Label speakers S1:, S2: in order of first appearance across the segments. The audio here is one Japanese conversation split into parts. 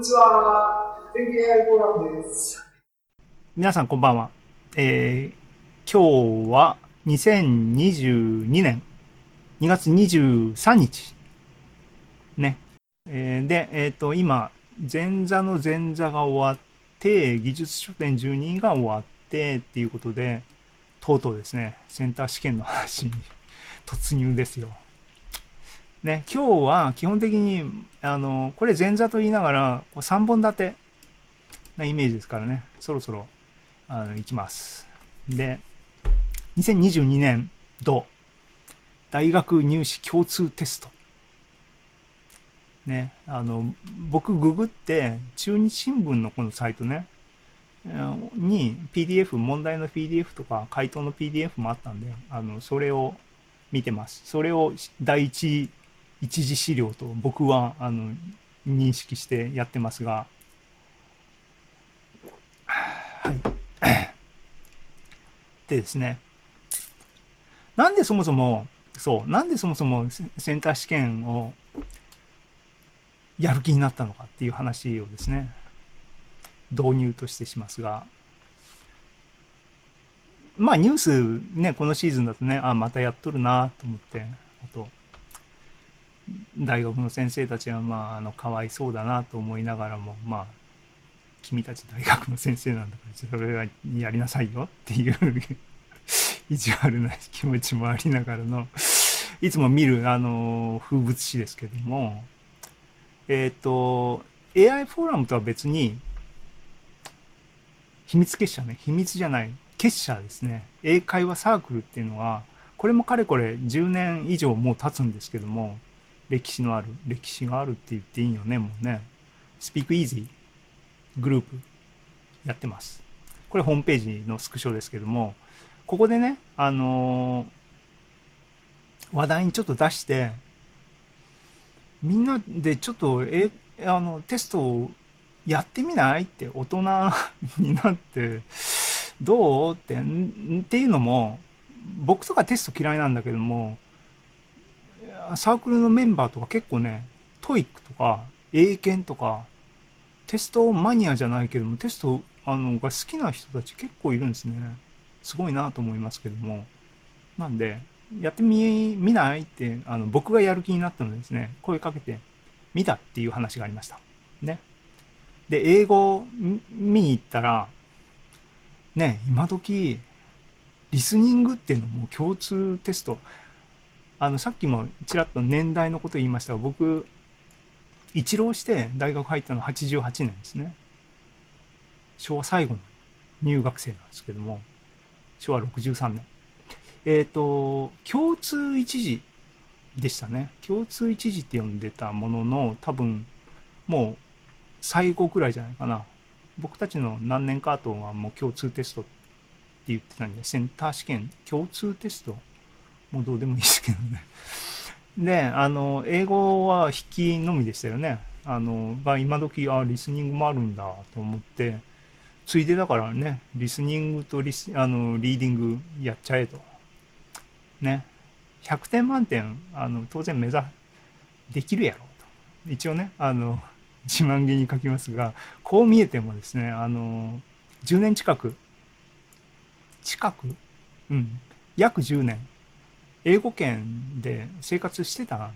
S1: にちは。天気 AI フォーラムです。
S2: 皆さんこんばんは。えー、今日は2022年2月23日。ね。えー、で、えっ、ー、と、今、前座の前座が終わって、技術書店12が終わってっていうことで、とうとうですね、センター試験の話に突入ですよ。ね、今日は基本的に、あの、これ前座と言いながら、3本立てなイメージですからね、そろそろ、あの、行きます。で、2022年度、大学入試共通テスト。ね、あの、僕ググって、中日新聞のこのサイトね、に PDF、問題の PDF とか回答の PDF もあったんで、あの、それを見てます。それを第一一次資料と僕はあの認識してやってますが、はい。でですね、なんでそもそも、そう、なんでそもそもセンター試験をやる気になったのかっていう話をですね、導入としてしますが、まあニュースね、このシーズンだとね、あ、またやっとるなと思って、あと、大学の先生たちはまああのかわいそうだなと思いながらもまあ君たち大学の先生なんだからそれはやりなさいよっていう 意地悪な気持ちもありながらのいつも見るあの風物詩ですけどもえっ、ー、と AI フォーラムとは別に秘密結社ね秘密じゃない結社ですね。英会話サークルっていうのはこれもかれこれ10年以上もう経つんですけども歴史のある、歴史があるって言っていいよね、もうね。Speak Easy グループやってます。これホームページのスクショですけども、ここでね、あのー、話題にちょっと出して、みんなでちょっと、え、あの、テストをやってみないって大人になって、どうって、っていうのも、僕とかテスト嫌いなんだけども、サークルのメンバーとか結構ね、 TOEIC とか、英検とか、テストマニアじゃないけども、テストあのが好きな人たち結構いるんですね。すごいなと思いますけども。なんで、やってみ、見ないって、あの、僕がやる気になったのでですね、声かけて見たっていう話がありました。ね。で、英語見に行ったら、ね、今時、リスニングっていうのも共通テスト、あの、さっきもちらっと年代のこと言いましたが、僕、一浪して大学入ったの88年ですね。昭和最後の入学生なんですけども、昭和63年。えっ、ー、と、共通一時でしたね。共通一時って呼んでたものの、多分、もう最後ぐらいじゃないかな。僕たちの何年か後はもう共通テストって言ってたんで、センター試験共通テストもうどうでもいいですけどね。で、あの、英語は引きのみでしたよね。あの、が今時、あ、リスニングもあるんだと思って、ついでだからね、リスニングとリス、あの、リーディングやっちゃえと。ね。100点満点、あの、当然目指、できるやろと。一応ね、あの、自慢げに書きますが、こう見えてもですね、あの、10年近く、近く？うん、約10年英語圏で生活してたっ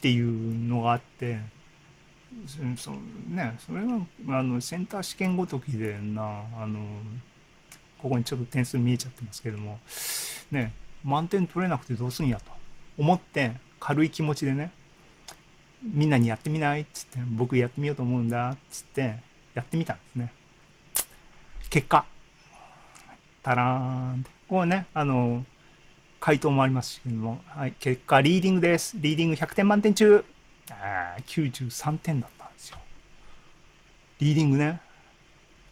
S2: ていうのがあってそねそれがあのセンター試験ごときでなあのここにちょっと点数見えちゃってますけどもね満点取れなくてどうすんやと思って軽い気持ちでねみんなにやってみないっつって僕やってみようと思うんだっつってやってみたんですね。結果タラーンこうねあの回答もありますけども、はい、結果、リーディングです。リーディング100点満点中、あ93点だったんですよ。リーディングね。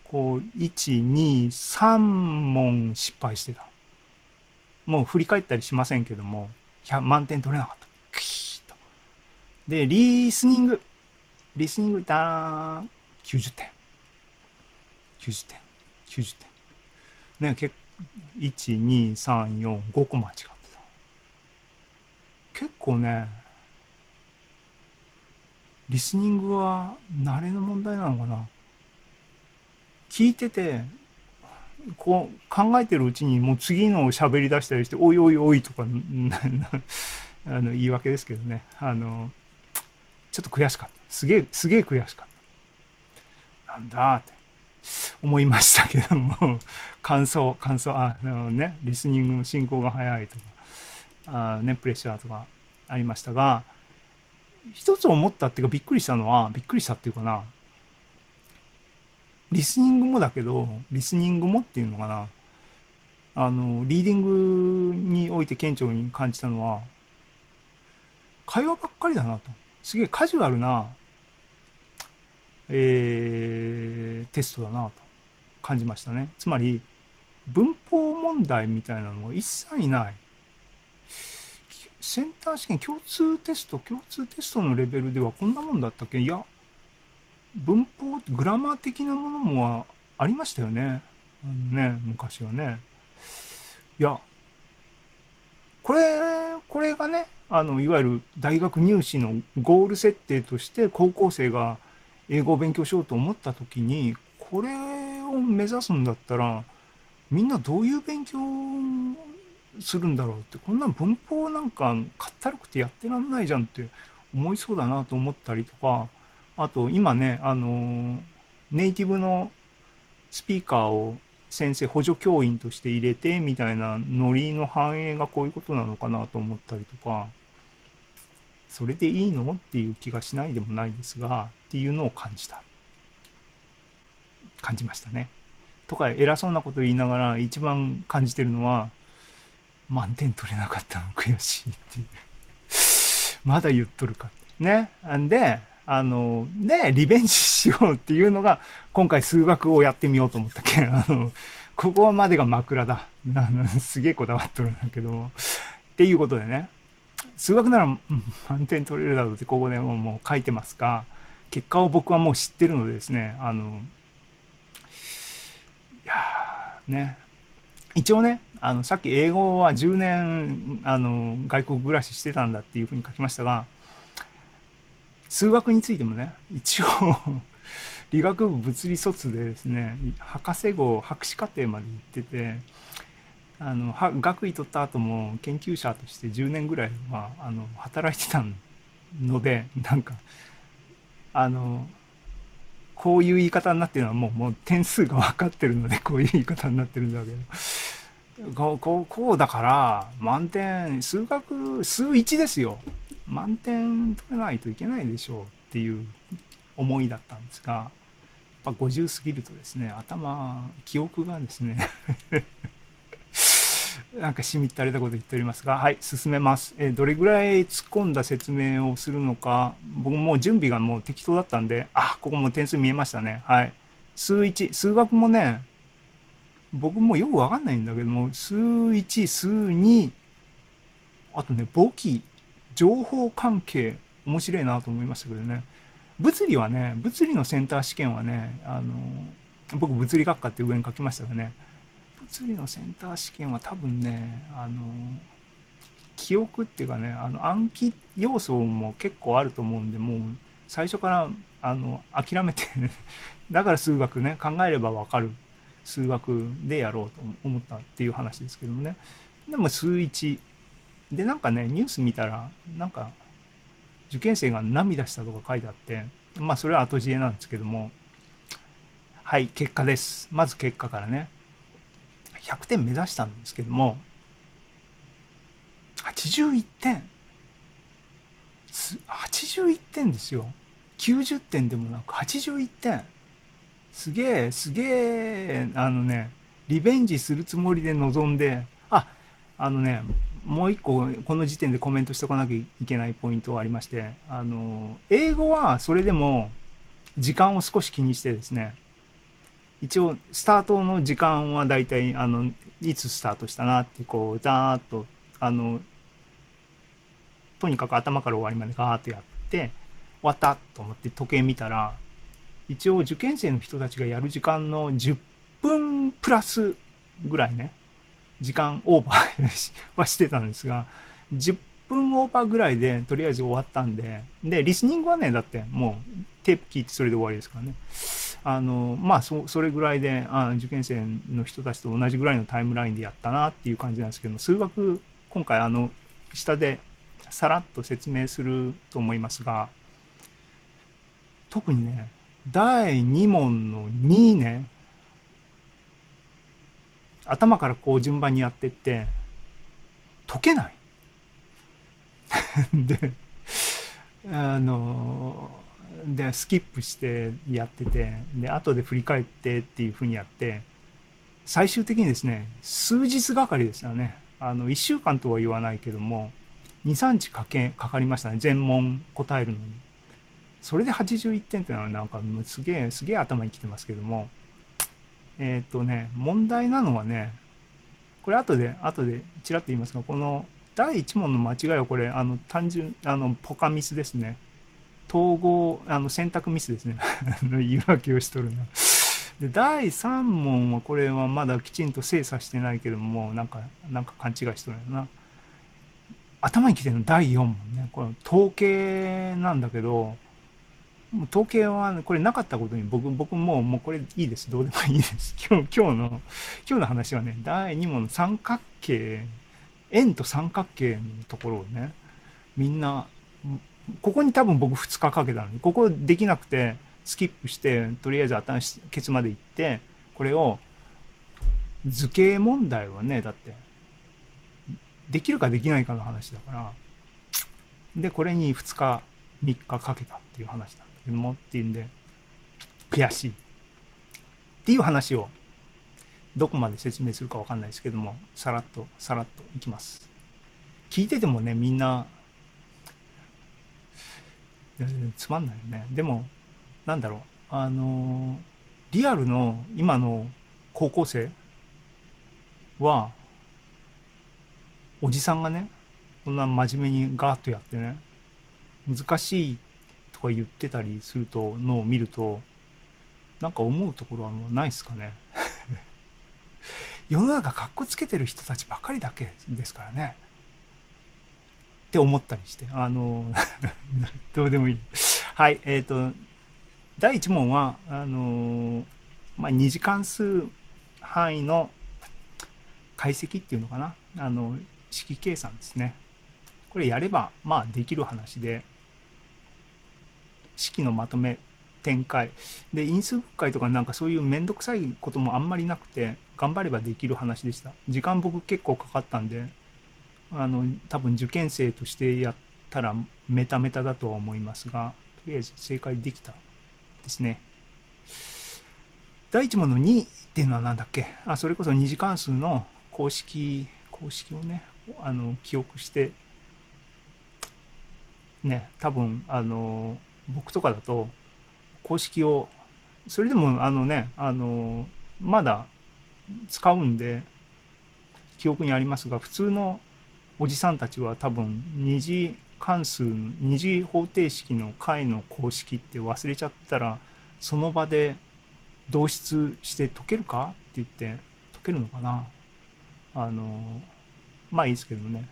S2: こう、1、2、3問失敗してた。もう振り返ったりしませんけども、満点取れなかった。クーと。で、リースニング。リスニングだーん。90点。90点。90点。ね、結1,2,3,4,5個間違ってた。結構ね、リスニングは慣れの問題なのかな聞いてて、こう考えてるうちにもう次の喋り出したりして、おいおいおいとか、あの言い訳ですけどね。あの、ちょっと悔しかった。すげえ、すげえ悔しかった。なんだって思いましたけども、感想、感想、あのね、リスニングの進行が早いとか、あね、プレッシャーとかありましたが、一つ思ったっていうかびっくりしたのは、びっくりしたっていうかな、リスニングもだけど、リスニングもっていうのかな、あの、リーディングにおいて顕著に感じたのは、会話ばっかりだなと。すげえカジュアルな、えー、テストだなと感じましたね。つまり、文法問題みたいなのが一切ない。センター試験共通テスト、共通テストのレベルではこんなもんだったっけ？いや、文法、グラマー的なものもありましたよね。ね、昔はね。いや、これ、これがね、あの、いわゆる大学入試のゴール設定として高校生が英語を勉強しようと思った時に、これを目指すんだったら、みんなどういう勉強するんだろうって、こんな文法なんかかったるくてやってらんないじゃんって思いそうだなと思ったりとか、あと今ね、あの、ネイティブのスピーカーを先生補助教員として入れてみたいなノリの反映がこういうことなのかなと思ったりとか、それでいいのっていう気がしないでもないですが、っていうのを感じた。感じましたね。とか偉そうなこと言いながら一番感じてるのは、満点取れなかったの悔しいっていう。まだ言っとるか。ね。んで、あの、ね、リベンジしようっていうのが、今回数学をやってみようと思ったけん、あの、ここまでが枕だ。あのすげえこだわっとるんだけど、っていうことでね、数学なら、満点取れるだろうってここでももう書いてますが、結果を僕はもう知ってるのでですね、あの、やね、一応ね、あの、さっき英語は10年、あの、外国暮らししてたんだっていうふうに書きましたが、数学についてもね、一応 理学部物理卒でですね、博士号、博士課程まで行ってて、あの、学位取った後も研究者として10年ぐらいは、あの、働いてたので、なんか、あの、こういう言い方になってるのはもう、もう点数が分かってるので、こういう言い方になってるんだけど、こう、こう、こうだから、満点、数学、数1ですよ。満点取れないといけないでしょうっていう思いだったんですが、やっぱ50過ぎるとですね、頭、記憶がですねなんかしみったれたこと言っておりますが、はい、進めます。えー、どれぐらい突っ込んだ説明をするのか、僕も準備がもう適当だったんで、あ、ここも点数見えましたね。はい。数1、数学もね、僕もよくわかんないんだけども、数1、数2、あとね、簿記情報関係、面白いなと思いましたけどね。物理はね、物理のセンター試験はね、あの、僕物理学科って上に書きましたがね、物理のセンター試験は多分ね、あの、記憶っていうかね、あの暗記要素も結構あると思うんで、もう最初からあの諦めて だから数学ね、考えればわかる数学でやろうと思ったっていう話ですけどもね。でも数1、で、なんかね、ニュース見たら、なんか、受験生が涙したとか書いてあって、まあ、それは後知恵なんですけども、はい、結果です。まず結果からね。100点目指したんですけども、81点。81点ですよ。90点でもなく81点。すげえ、すげえ、あのね、リベンジするつもりで臨んで、あ、あのね、もう一個この時点でコメントしておかなきゃいけないポイントがありましてあの英語はそれでも時間を少し気にしてですね一応スタートの時間はだいたいあのいつスタートしたなってこうザーッとあのとにかく頭から終わりまでガーッとやって終わったと思って時計見たら一応受験生の人たちがやる時間の10分プラスぐらいね時間オーバーはしてたんですが、10分オーバーぐらいでとりあえず終わったんで、で、リスニングはね、だってもうテープ聞いてそれで終わりですからね。あの、まあ、そそれぐらいであ、受験生の人たちと同じぐらいのタイムラインでやったなっていう感じなんですけど、数学、今回あの、下でさらっと説明すると思いますが、特にね、第2問の2ね、頭からこう順番にやってって、解けない。で、あの、で、スキップしてやってて、で、後で振り返ってっていうふうにやって、最終的にですね、数日がかりですよね。あの、1週間とは言わないけども、2、3日かけ、かかりましたね。全問答えるのに。それで81点っていうのはなんかすげえ、すげえ頭にきてますけども、えっ、とね、問題なのはね、これ後で、後でちらっと言いますが、この第1問の間違いはこれ、あの、単純、あの、ポカミスですね。統合、あの、選択ミスですね。言い訳をしとるな。で、第3問はこれはまだきちんと精査してないけども、なんか、なんか勘違いしとるよな。頭にきてるの第4問ね。これ統計なんだけど、統計はこれなかったことに僕、僕ももうこれいいです。どうでもいいです。今日、今日の、今日の話はね、第2問の三角形、円と三角形のところをね、みんな、ここに多分僕2日かけたのに、ここできなくて、スキップして、とりあえず頭ケツまで行って、これを、図形問題はね、だって、できるかできないかの話だから、で、これに2日、3日かけたっていう話なんだけども、っていうんで、悔しい。っていう話を、どこまで説明するかわかんないですけども、さらっと、さらっといきます。聞いててもね、みんな、つまんないよね。でも、なんだろう、あの、リアルの今の高校生は、おじさんがね、こんな真面目にガーッとやってね、難しいとか言ってたりすると、のを見ると、なんか思うところはもうないですかね。世の中かっこつけてる人たちばかりだけですからね。って思ったりして、あの、どうでもいい。はい、えっ、と、第1問は、あの、まあ、2次関数範囲の解析っていうのかな。あの、式計算ですね。これやれば、まあ、できる話で、式のまとめ、展開。で、因数分解とかなんかそういうめんどくさいこともあんまりなくて、頑張ればできる話でした。時間僕結構かかったんで、あの、多分受験生としてやったらメタメタだとは思いますが、とりあえず正解できたですね。第1問の2っていうのは何だっけ？あ、それこそ二次関数の公式、公式をね、あの、記憶して、ね、多分、あの、僕とかだと、公式を、それでも、あのね、あの、まだ使うんで、記憶にありますが、普通のおじさんたちは多分、二次関数、二次方程式の解の公式って忘れちゃったら、その場で導出して解けるかって言って、解けるのかなあの、まあいいですけどね。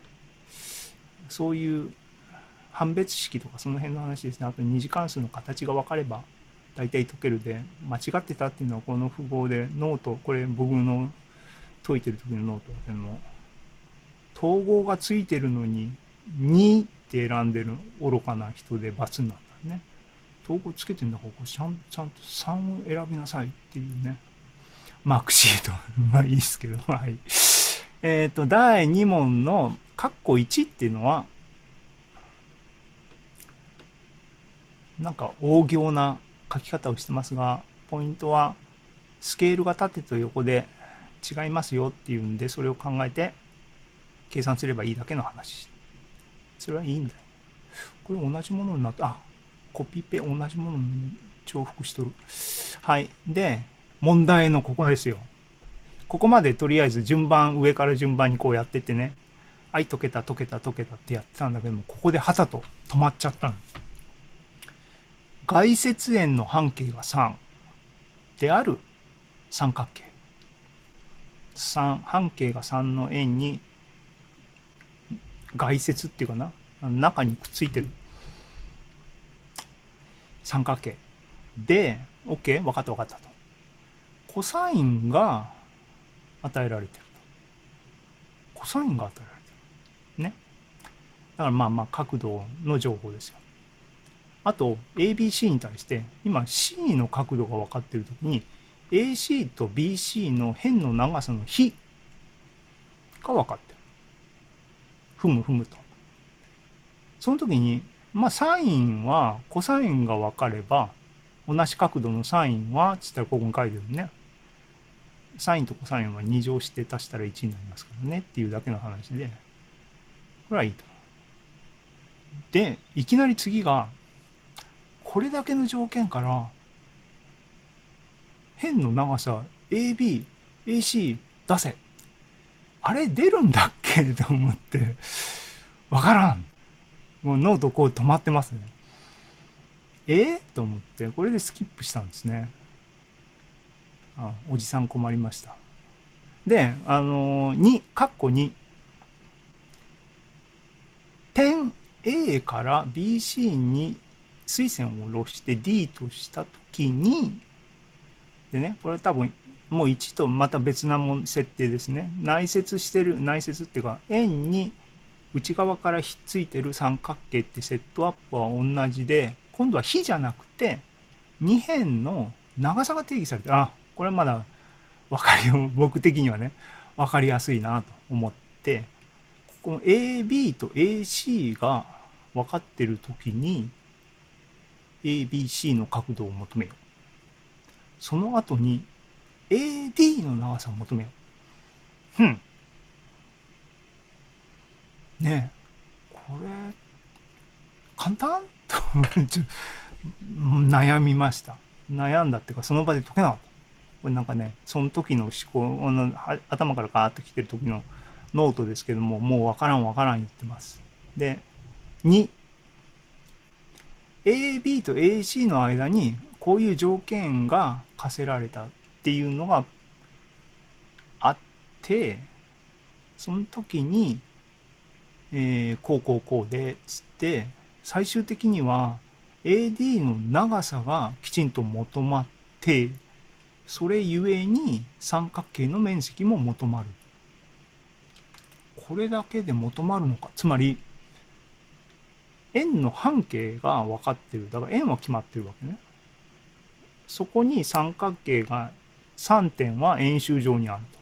S2: そういう判別式とかその辺の話ですね。あと二次関数の形が分かれば大体解けるで、間違ってたっていうのはこの符号でノート、これ僕の解いてる時のノートだけども、等号がついてるのに2って選んでる愚かな人で×になったね。統合つけてんだからこちゃんちゃんと3を選びなさいっていうね。マークシート。まあいいですけど、はい。えっ、と、第2問の括弧1っていうのは、なんか大行な書き方をしてますが、ポイントは、スケールが縦と横で違いますよっていうんで、それを考えて計算すればいいだけの話。それはいいんだよ。これ同じものになった。あ、コピペ同じものに重複しとる。はい。で、問題のここですよ。ここまでとりあえず順番、上から順番にこうやってってね。はい、解けた、解けた、解けたってやってたんだけども、ここではたと止まっちゃったの。外接円の半径が3である三角形。3、半径が3の円に外接っていうかな。中にくっついてる。三角形。で OK 分かった分かったと。コサインが与えられてると。コサインが与えられてる。ね。だからまあまあ角度の情報ですよ。あと ABC に対して今 C の角度が分かってる時に AC と BC の辺の長さの比が分かってる。ふむふむとその時にまあサインはコサインが分かれば同じ角度のサインはつったらここに書いてるねサインとコサインは2乗して足したら1になりますからねっていうだけの話でこれはいいとでいきなり次がこれだけの条件から辺の長さ AB、AC 出せ。あれ出るんだっけ？と思って、わからん。もうノートこう止まってますね。えー、と思って、これでスキップしたんですね。あ、おじさん困りました。で、あのー、2、カッコ2。点 A から BC に水線を下ろして D としたときに、でね、これ多分もう1とまた別なもん設定ですね。内接してる、内接っていうか、円に内側からひっついてる三角形ってセットアップは同じで、今度は比じゃなくて、2辺の長さが定義されてあ、これまだ分かり、僕的にはね、分かりやすいなと思って、この AB と AC が分かってる時に、ABC の角度を求めよう。その後に AD の長さを求めよう。うん。ねえ、これ、簡単？と悩みました。悩んだっていうか、その場で解けなかった。これなんかね、その時の思考の頭からガーッと来てる時のノートですけども、もうわからんわからん言ってます。で、2、AB と AC の間にこういう条件が課せられたっていうのがあってその時に、えー、こうこうこうでつって最終的には AD の長さがきちんと求まってそれゆえに三角形の面積も求まる。これだけで求まるのか。つまり円の半径が分かってる。だから円は決まってるわけね。そこに三角形が3点は円周上にあると。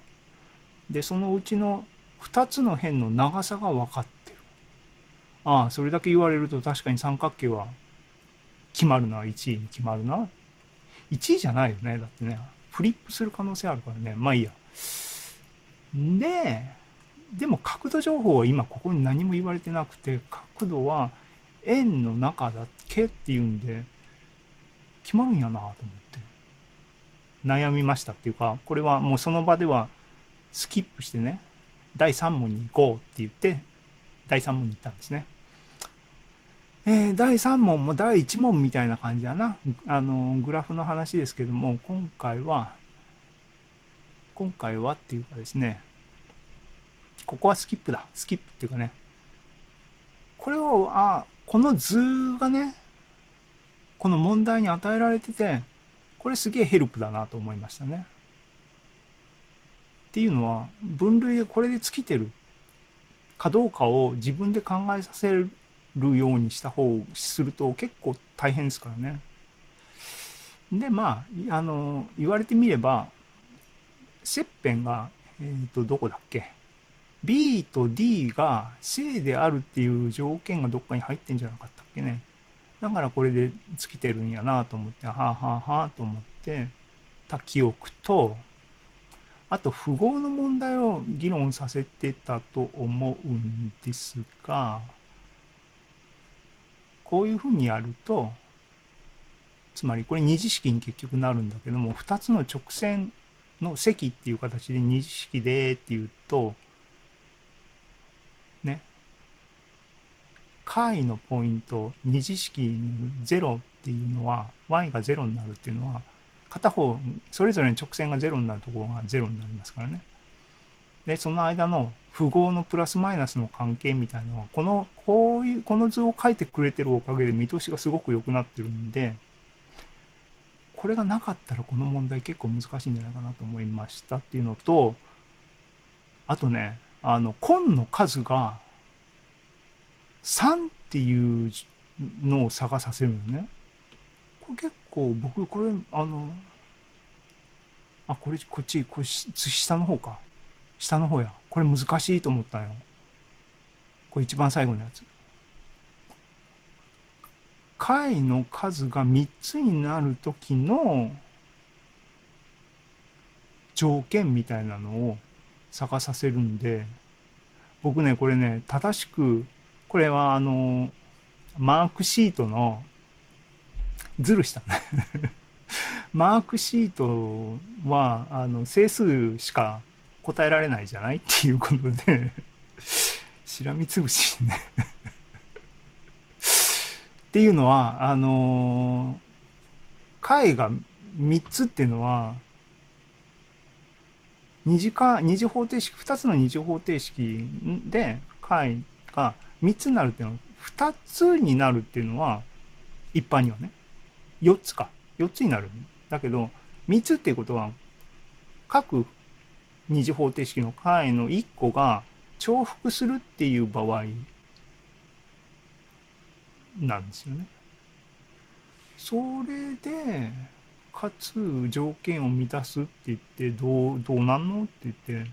S2: で、そのうちの2つの辺の長さが分かってる。ああ、それだけ言われると確かに三角形は決まるな、1位に決まるな。1位じゃないよね。だってね、フリップする可能性あるからね。まあいいや。で、でも角度情報は今ここに何も言われてなくて、角度は円の中だけっていうんで、決まるんやなと思って悩みましたっていうかこれはもうその場ではスキップしてね第3問に行こうって言って第3問に行ったんですね。えー、第3問も第1問みたいな感じだな。あの、グラフの話ですけども、今回は、今回はっていうかですね、ここはスキップだ。スキップっていうかね、これを、あ、この図がね、この問題に与えられてて、これすげえヘルプだなと思いましたね。っていうのは、分類がこれで尽きてるかどうかを自分で考えさせるようにした方を、すると結構大変ですからね。で、まあ、あの、言われてみれば、切片が、えっ、ー、と、どこだっけ ?B と D が正であるっていう条件がどっかに入ってんじゃなかったっけね？だからこれで尽きてるんやなと思って、はあはあはあと思ってた記憶と、あと符号の問題を議論させてたと思うんですが、こういうふうにやると、つまりこれ二次式に結局なるんだけども、2つの直線の積っていう形で二次式でっていうと、ね、解のポイント二次式0っていうのは y が0になるっていうのは片方それぞれに直線が0になるところが0になりますからね。で、その間の符号のプラスマイナスの関係みたいなのは、この、こういう、この図を書いてくれてるおかげで見通しがすごく良くなってるんで、これがなかったらこの問題結構難しいんじゃないかなと思いましたっていうのと、あとね、あの、根の数が3っていうのを探させるのね。これ結構僕、これ、あの、あ、これ、こっち、これ、下の方か。下の方や。これ難しいと思ったよ。これ一番最後のやつ。回の数が3つになる時の条件みたいなのを探させるんで、僕ね、これね、正しく、これはあの、マークシートの、ずるした マークシートは、あの、整数しか答えられないじゃないっていうことで しらみつぶしね。っていうのは、あの、解が3つっていうのは、二次か、二次方程式、2つの二次方程式で解が3つになるっていうのは、2つになるっていうのは、一般にはね、4つか。4つになる。だけど、3つっていうことは、各二次方程式の解の1個が重複するっていう場合なんですよね。それで、かつ条件を満たすって言ってどう、どうなんのって言って、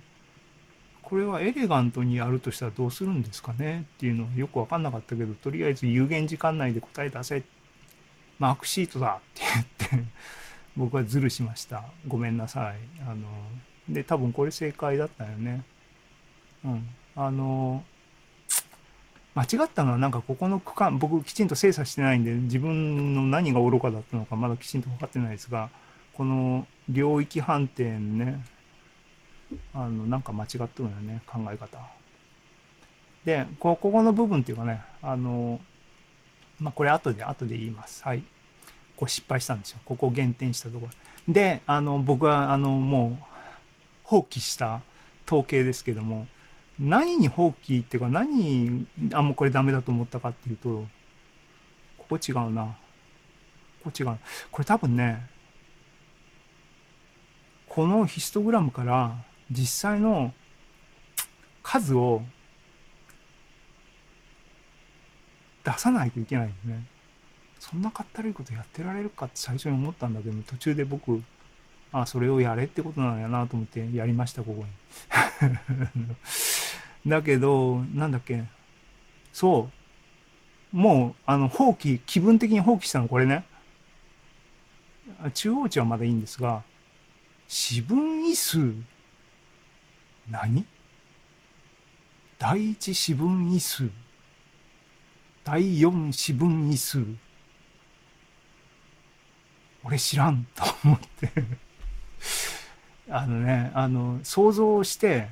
S2: これはエレガントにやるとしたらどうするんですかねっていうのはよくわかんなかったけど、とりあえず有限時間内で答え出せ。マークシートだって言って僕はズルしました。ごめんなさい。あの、で、多分これ正解だったよね。うん。あの、間違ったのはなんかここの区間、僕きちんと精査してないんで、自分の何が愚かだったのかまだきちんと分かってないですが、この領域判定ね、あの、なんか間違ってるよね、考え方。で、ここの部分っていうかね、あの、まあ、これ後で、後で言います。はい。これ失敗したんですよ。ここを減点したところ。で、あの、僕は、あの、もう、放棄した統計ですけども、何に放棄っていうか何、あ、もうこれダメだと思ったかっていうと、ここ違うな。ここ違う。これ多分ね、このヒストグラムから実際の数を出さないといけないんでね。そんなかったるいことやってられるかって最初に思ったんだけど、途中で僕、あ、それをやれってことなんやなと思ってやりました、ここに。だけど、なんだっけ。そう。もう、あの、放棄、気分的に放棄したのこれね。中央値はまだいいんですが、四分位数、何？第一四分位数、第四四分位数。俺知らんと思って あのね、あの、想像して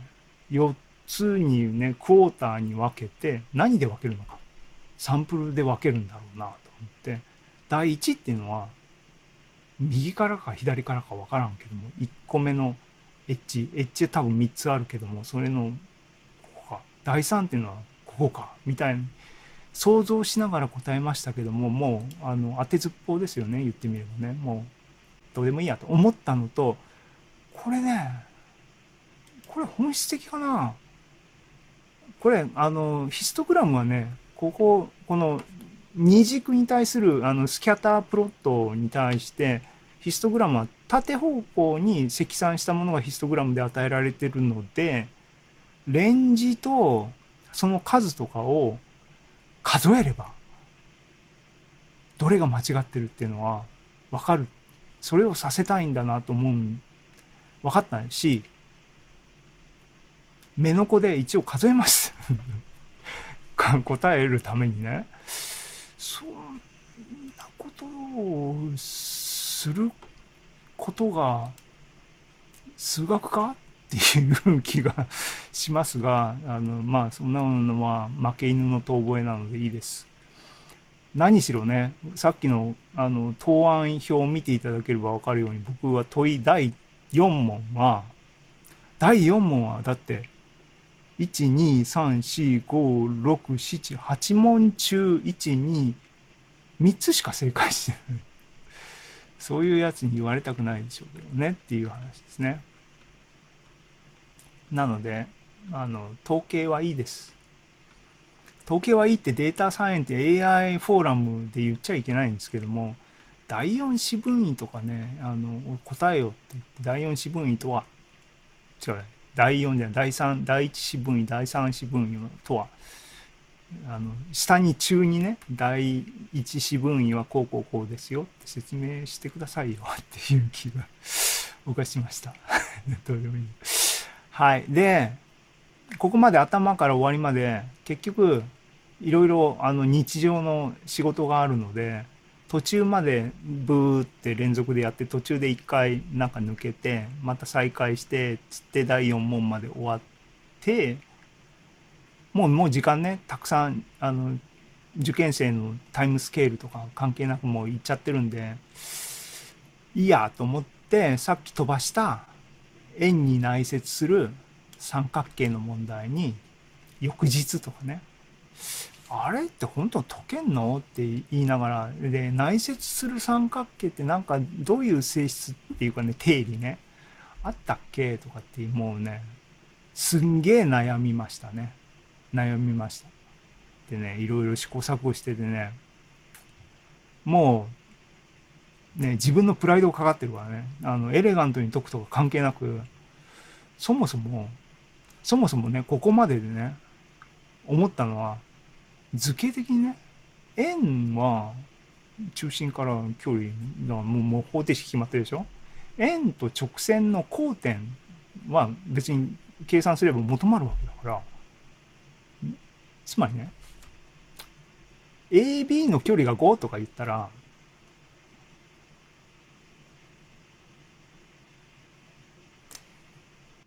S2: 4つにね、クォーターに分けて、何で分けるのか。サンプルで分けるんだろうなと思って、第1っていうのは、右からか左からか分からんけども、1個目のエッジ、エッジ多分3つあるけども、それの、ここか。第3っていうのは、ここか。みたいな、想像しながら答えましたけども、もう、あの、当てずっぽうですよね、言ってみればね。もう、どうでもいいやと思ったのと、これね、これ本質的かなこれ、あの、ヒストグラムはね、ここ、この二軸に対するあのスキャタープロットに対して、ヒストグラムは縦方向に積算したものがヒストグラムで与えられてるので、レンジとその数とかを数えれば、どれが間違ってるっていうのはわかる。それをさせたいんだなと思う。分かったし、目の子で一応数えます。答えるためにね。そんなことをすることが数学か？っていう気がしますが、あの、まあ、そんなのは負け犬の遠吠えなのでいいです。何しろね、さっきの、あの、答案表を見ていただければわかるように、僕は問い第4問は、第4問はだって1、2、3、4、5、6、7、8問中123つしか正解してないそういうやつに言われたくないでしょうけどねっていう話ですね。なのであの統計はいいです。統計はいいってデータサイエンテ AI フォーラムで言っちゃいけないんですけども第4子分位とかねあの答えよって言って第4子分位とは違う第4じゃない第3第1子分位第3子分位とはあの下に中にね第1子分位はこうこうこうですよって説明してくださいよっていう気が僕はしました。どうでもいい。はい。でここまで頭から終わりまで結局いろいろあの日常の仕事があるので途中までブーって連続でやって途中で1回なんか抜けてまた再開してつって第4問まで終わってもうもう時間ねたくさんあの受験生のタイムスケールとか関係なくもう行っちゃってるんでいいやと思ってさっき飛ばした円に内接する三角形の問題に翌日とかねあれって本当解けんのって言いながらで内接する三角形ってなんかどういう性質っていうかね定理ねあったっけとかってもうねすんげえ悩みましたね。悩みました。でねいろいろ試行錯誤しててねもうね自分のプライドがかかってるからね。あのエレガントに解くとか関係なくそもそもそもそもねここまででね思ったのは図形的にね円は中心から距離がもうもう方程式決まってるでしょ？円と直線の交点は別に計算すれば求まるわけだからつまりね AB の距離が5とか言ったら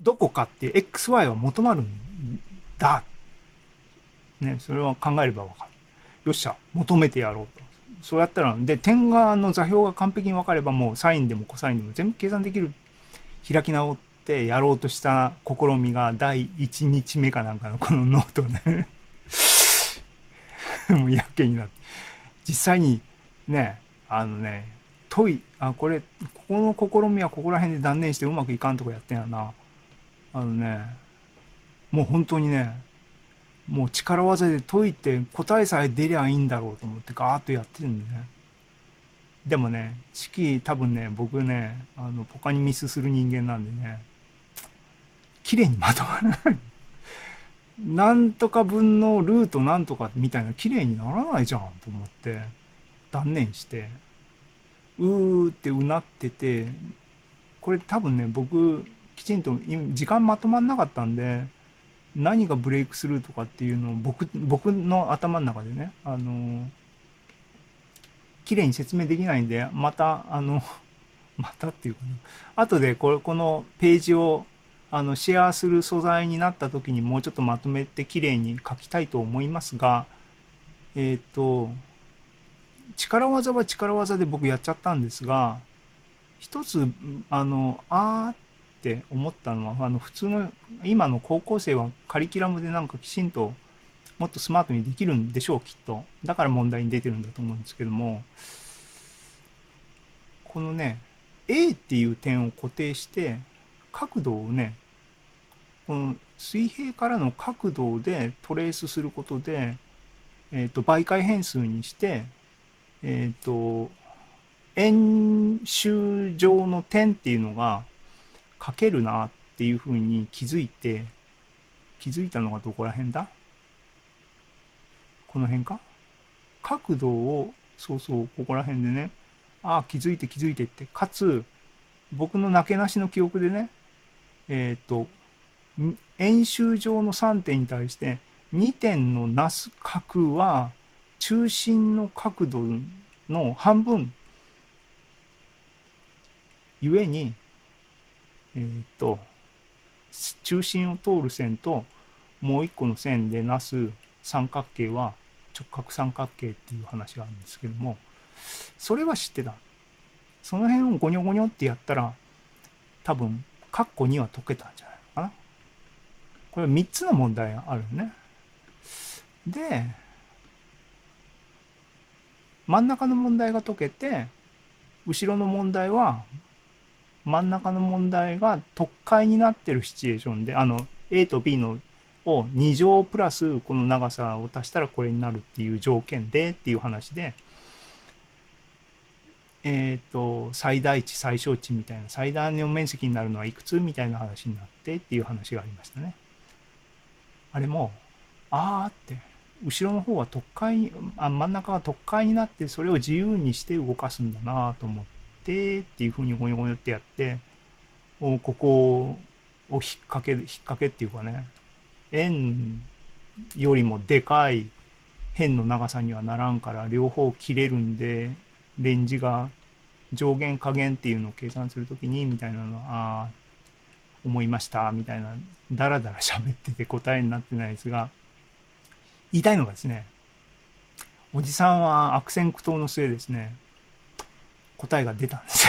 S2: どこかって XY は求まるんだね、それは考えればわかる。よっしゃ、求めてやろうと。そうやったら、で、点側の座標が完璧に分かれば、もうサインでもコサインでも全部計算できる。開き直ってやろうとした試みが第1日目かなんかのこのノートね もうやけになって。実際にね、あのね、問い、あ、これ、ここの試みはここら辺で断念してうまくいかんとかやってんやな。あのね、もう本当にね、もう力技で解いて答えさえ出りゃいいんだろうと思ってガーッとやってるんでね。でもね、式多分ね、僕ね、あの、ポカにミスする人間なんでね、綺麗にまとまらない。なんとか分のルートなんとかみたいな綺麗にならないじゃんと思って断念して、うーってうなってて、これ多分ね、僕きちんと時間まとまんなかったんで、何がブレイクスルーとかっていうのを僕僕の頭の中でねあの綺麗に説明できないんでまたあの またっていうかな後でこれこのページをあのシェアする素材になった時にもうちょっとまとめて綺麗に書きたいと思いますがえっ、と力技は力技で僕やっちゃったんですが一つあのあーって思ったのはあの普通の今の高校生はカリキュラムでなんかきちんともっとスマートにできるんでしょうきっと。だから問題に出てるんだと思うんですけどもこのね A っていう点を固定して角度をねこの水平からの角度でトレースすることで、えーと、媒介変数にしてえっ、ー、と円周上の点っていうのが書けるなっていうふうに気づいて、気づいたのがどこら辺だ？この辺か？角度を、そうそう、ここら辺でね、ああ、気づいて気づいてって、かつ、僕のなけなしの記憶でね、えっ、ー、と、円周上の3点に対して、2点のなす角は、中心の角度の半分、ゆえに、えっ、ー、と、中心を通る線ともう一個の線でなす三角形は直角三角形っていう話があるんですけども、それは知ってた。その辺をゴニョゴニョってやったら、多分、カッコ2は解けたんじゃない？これ3つの問題があるね。で、真ん中の問題が解けて、後ろの問題は、真ん中の問題が特解になってるシチュエーションで、あの、A と B のを2乗プラスこの長さを足したらこれになるっていう条件でっていう話で、えっ、と、最大値、最小値みたいな、最大の面積になるのはいくつみたいな話になってっていう話がありましたね。あれも、あーって、後ろの方は特解あ、真ん中が特解になってそれを自由にして動かすんだなと思ってっていうふうにゴニョゴニョってやって、ここを引っ掛け、引っ掛けっていうかね、円よりもでかい辺の長さにはならんから両方切れるんでレンジが上限下限っていうのを計算するときにみたいなのはああ思いましたみたいなダラダラ喋ってて答えになってないですが言いたいのがですねおじさんは悪戦苦闘の末ですね答えが出たんです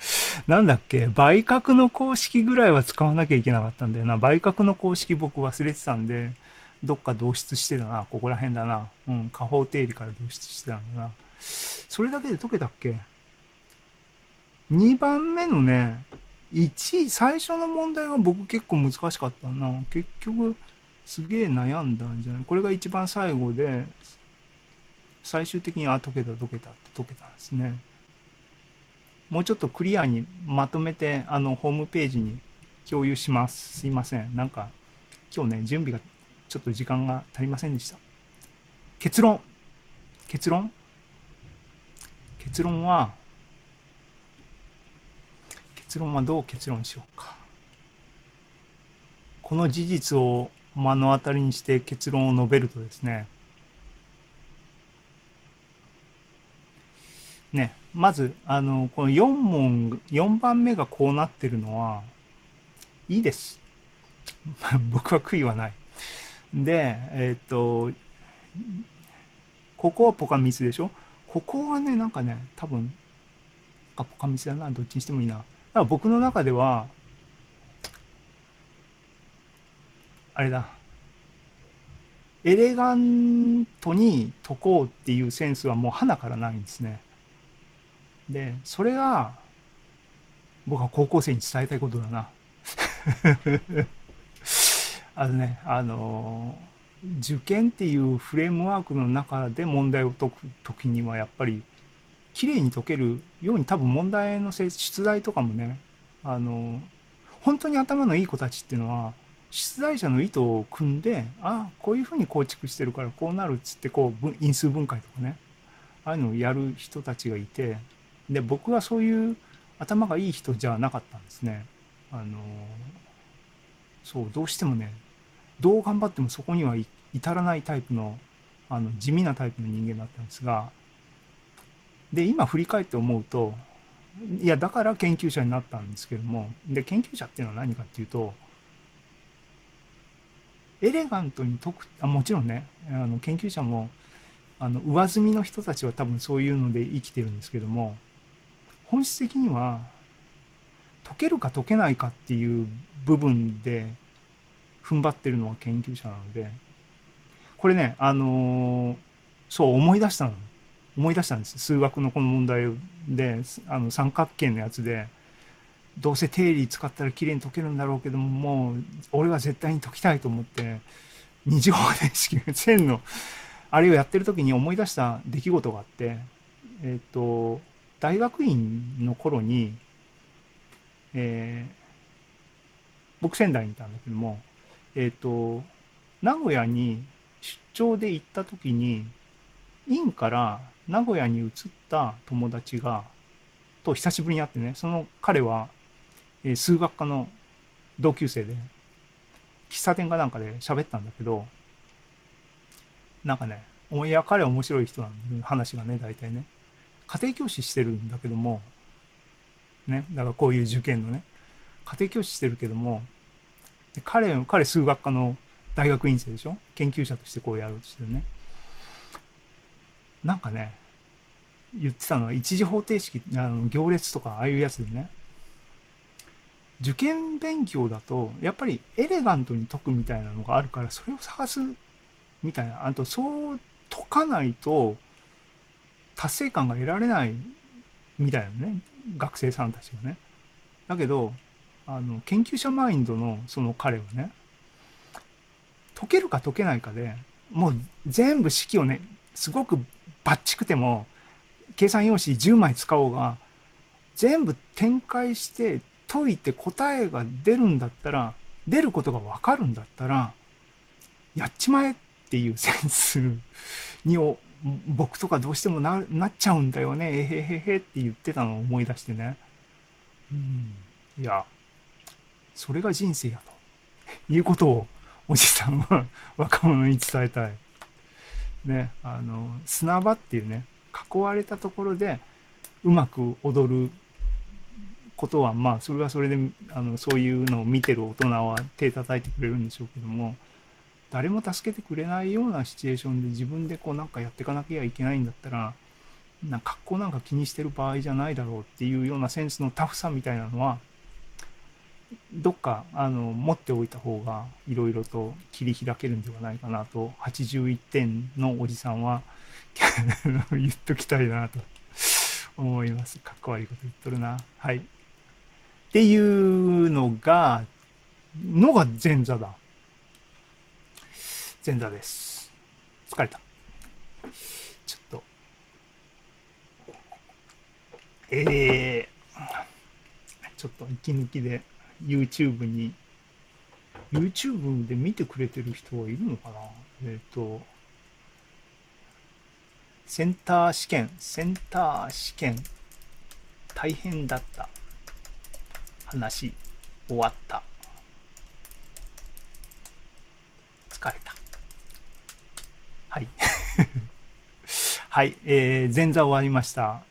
S2: なんだっけ倍角の公式ぐらいは使わなきゃいけなかったんだよな。倍角の公式僕忘れてたんで、どっか導出してたな。ここら辺だな。うん、下方定理から導出してたんだな。それだけで解けたっけ ?2 番目のね、1位、最初の問題は僕結構難しかったな。結局、すげえ悩んだんじゃない？これが一番最後で、最終的に、あ、解けた解けたって解けたんですね。もうちょっとクリアにまとめて、あの、ホームページに共有します。すいません。なんか、今日ね、準備がちょっと時間が足りませんでした。結論。結論？結論は、結論はどう結論しようか。この事実を目の当たりにして結論を述べるとですね、ね、まず、あの、この4問、4番目がこうなってるのは、いいです。僕は悔いはない。で、えっ、と、ここはポカミスでしょ？ここはね、なんかね、多分、ポカミスだな、どっちにしてもいいな。だから僕の中では、あれだ、エレガントに解こうっていうセンスはもう花からないんですね。で、それが、僕は高校生に伝えたいことだな。あのね、あの、受験っていうフレームワークの中で問題を解く時にはやっぱり綺麗に解けるように多分問題の出題とかもねあの本当に頭のいい子たちっていうのは出題者の意図を組んであこういうふうに構築してるからこうなるっつってこう因数分解とかねああいうのをやる人たちがいてで僕はそういう頭がいい人じゃなかったんですね。あのそうどうしてもねどう頑張ってもそこには至らないタイプのあの地味なタイプの人間だったんですがで今振り返って思うといやだから研究者になったんですけどもで研究者っていうのは何かっていうとエレガントに解くあもちろんねあの研究者もあの上積みの人たちは多分そういうので生きてるんですけども本質的には解けるか解けないかっていう部分で踏ん張ってるのは研究者なのでこれねあのー、そう思い出したの。思い出したんです。数学のこの問題であの三角形のやつでどうせ定理使ったら綺麗に解けるんだろうけどももう俺は絶対に解きたいと思って二次方程式線のあれをやってる時に思い出した出来事があってえっ、ー、と大学院の頃に、えー、僕仙台にいたんだけども、えっ、ー、と、名古屋に出張で行った時に、院から名古屋に移った友達が、と久しぶりに会ってね、その彼は、えー、数学科の同級生で、喫茶店かなんかで喋ったんだけど、なんかね、いや、彼は面白い人なんで、話がね、大体ね。家庭教師してるんだけども、ね、だからこういう受験のね、家庭教師してるけども、彼、彼数学科の大学院生でしょ？研究者としてこうやろうとしてるね。なんかね、言ってたのは一次方程式、あの行列とかああいうやつでね、受験勉強だと、やっぱりエレガントに解くみたいなのがあるから、それを探すみたいな。あと、そう解かないと、達成感が得られないみたいなね。学生さんたちがね。だけど、あの、研究者マインドのその彼はね、解けるか解けないかで、もう全部式をね、すごくバッチくても、計算用紙10枚使おうが、全部展開して解いて答えが出るんだったら、出ることがわかるんだったら、やっちまえっていうセンスにを僕とかどうしてもななっちゃうんだよね、えへへへって言ってたのを思い出してね。うん。いや、それが人生やと。いうことをおじさんは若者に伝えたい。ね、あの、砂場っていうね、囲われたところでうまく踊ることは、まあ、それはそれで、あの、そういうのを見てる大人は手叩いてくれるんでしょうけども、誰も助けてくれないようなシチュエーションで自分でこうなんかやっていかなきゃいけないんだったら、な格好なんか気にしてる場合じゃないだろうっていうようなセンスのタフさみたいなのは、どっかあの持っておいた方がいろいろと切り開けるんではないかなと81点のおじさんは 言っときたいなと思います。かっこ悪いこと言っとるな。はい。っていうのが、のが前座だ。前座です。疲れた。ちょっと。えー、ちょっと息抜きで YouTube に、YouTube で見てくれてる人はいるのかな？えっ、ー、と、センター試験、センター試験、大変だった。話、終わった。疲れた。はい。はい、えー、前座終わりました。